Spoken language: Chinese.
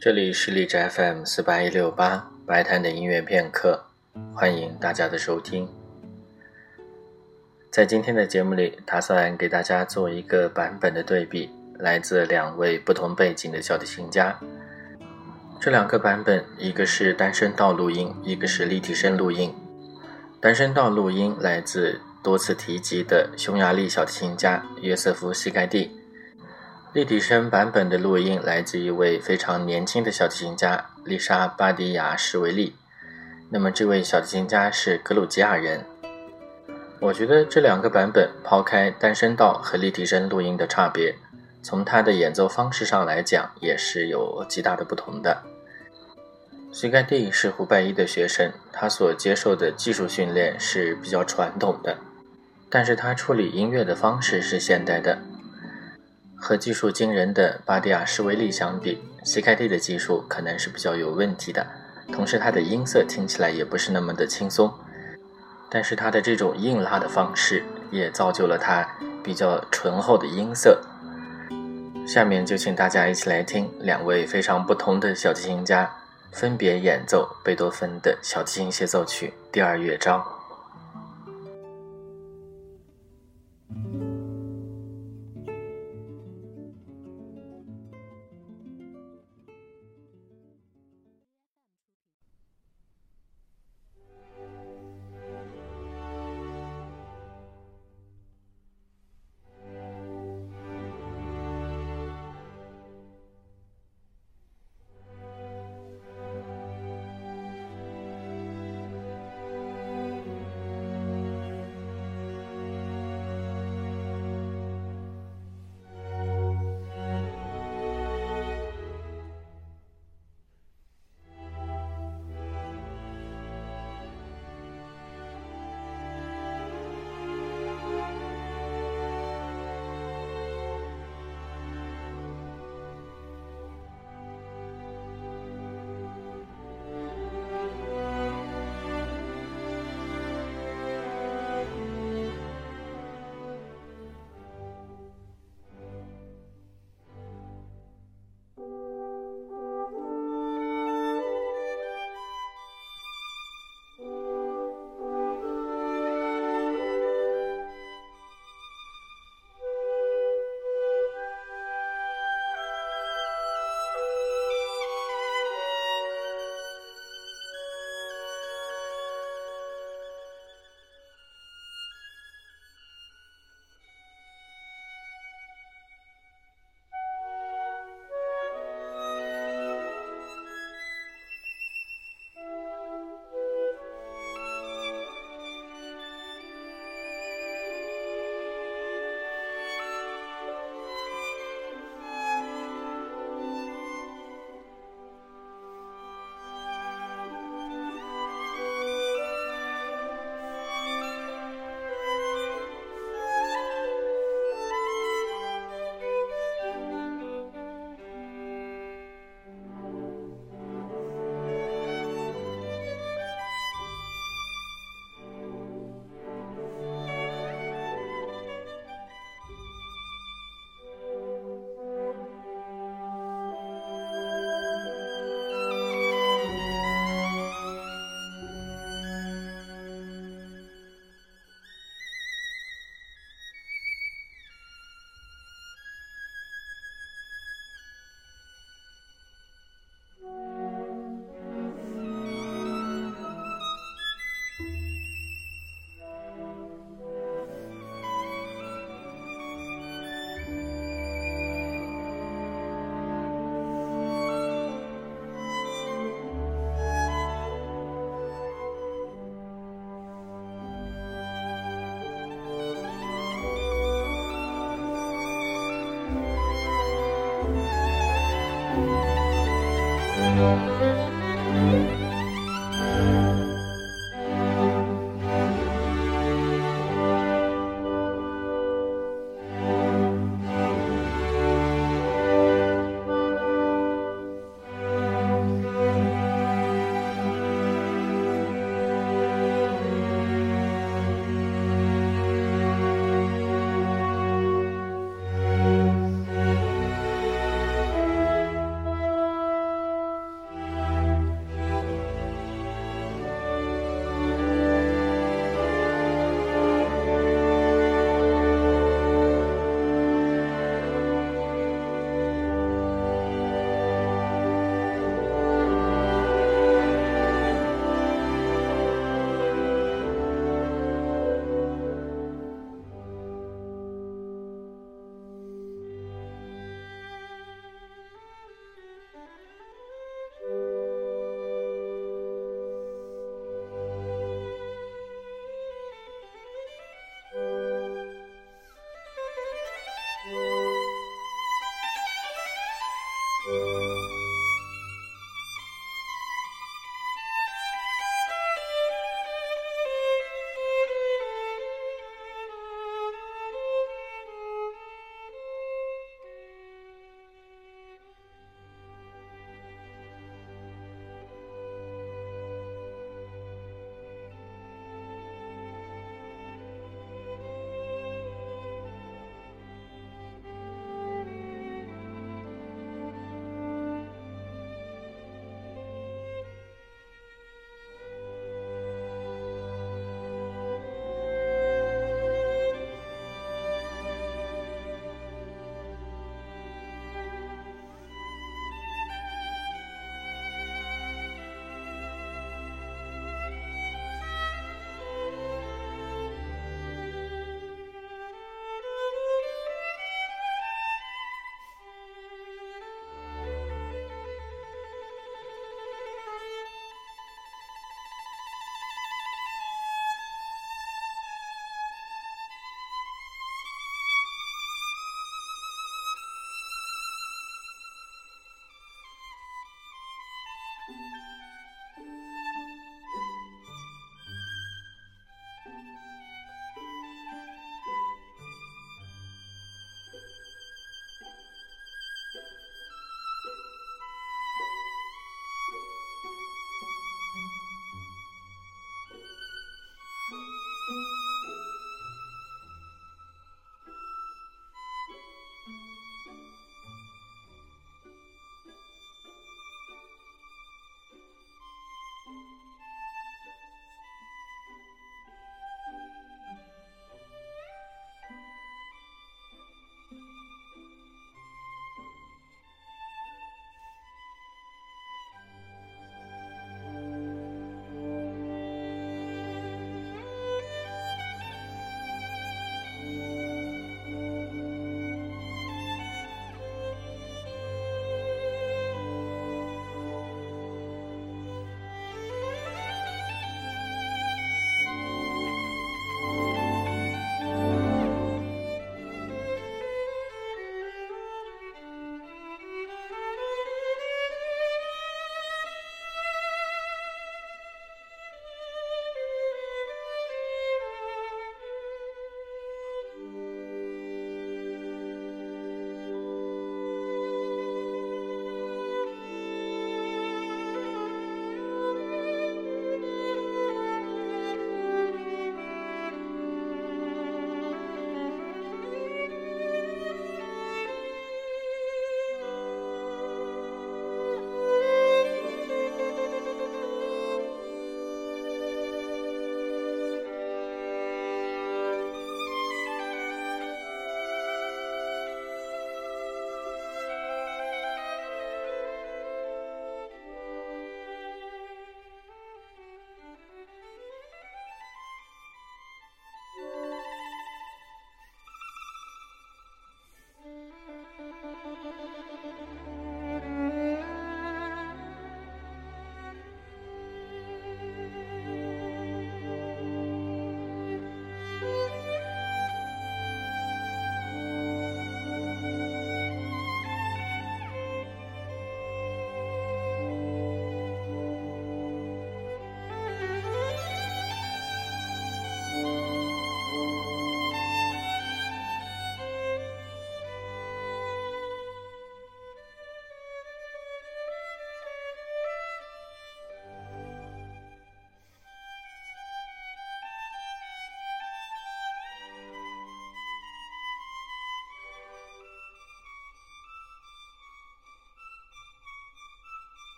这里是荔枝 FM 四八一六八白谈的音乐片刻，欢迎大家的收听。在今天的节目里，打算给大家做一个版本的对比，来自两位不同背景的小提琴家。这两个版本，一个是单声道录音，一个是立体声录音。单声道录音来自多次提及的匈牙利小提琴家约瑟夫·西盖蒂。立体声版本的录音来自一位非常年轻的小提琴家丽莎·巴迪亚什维利。那么，这位小提琴家是格鲁吉亚人。我觉得这两个版本，抛开单声道和立体声录音的差别，从他的演奏方式上来讲，也是有极大的不同的。西盖蒂是胡拜一的学生，他所接受的技术训练是比较传统的，但是他处理音乐的方式是现代的。和技术惊人的巴迪亚什维利相比，西盖蒂的技术可能是比较有问题的，同时他的音色听起来也不是那么的轻松。但是他的这种硬拉的方式，也造就了他比较醇厚的音色。下面就请大家一起来听两位非常不同的小提琴家分别演奏贝多芬的小提琴协奏曲第二乐章。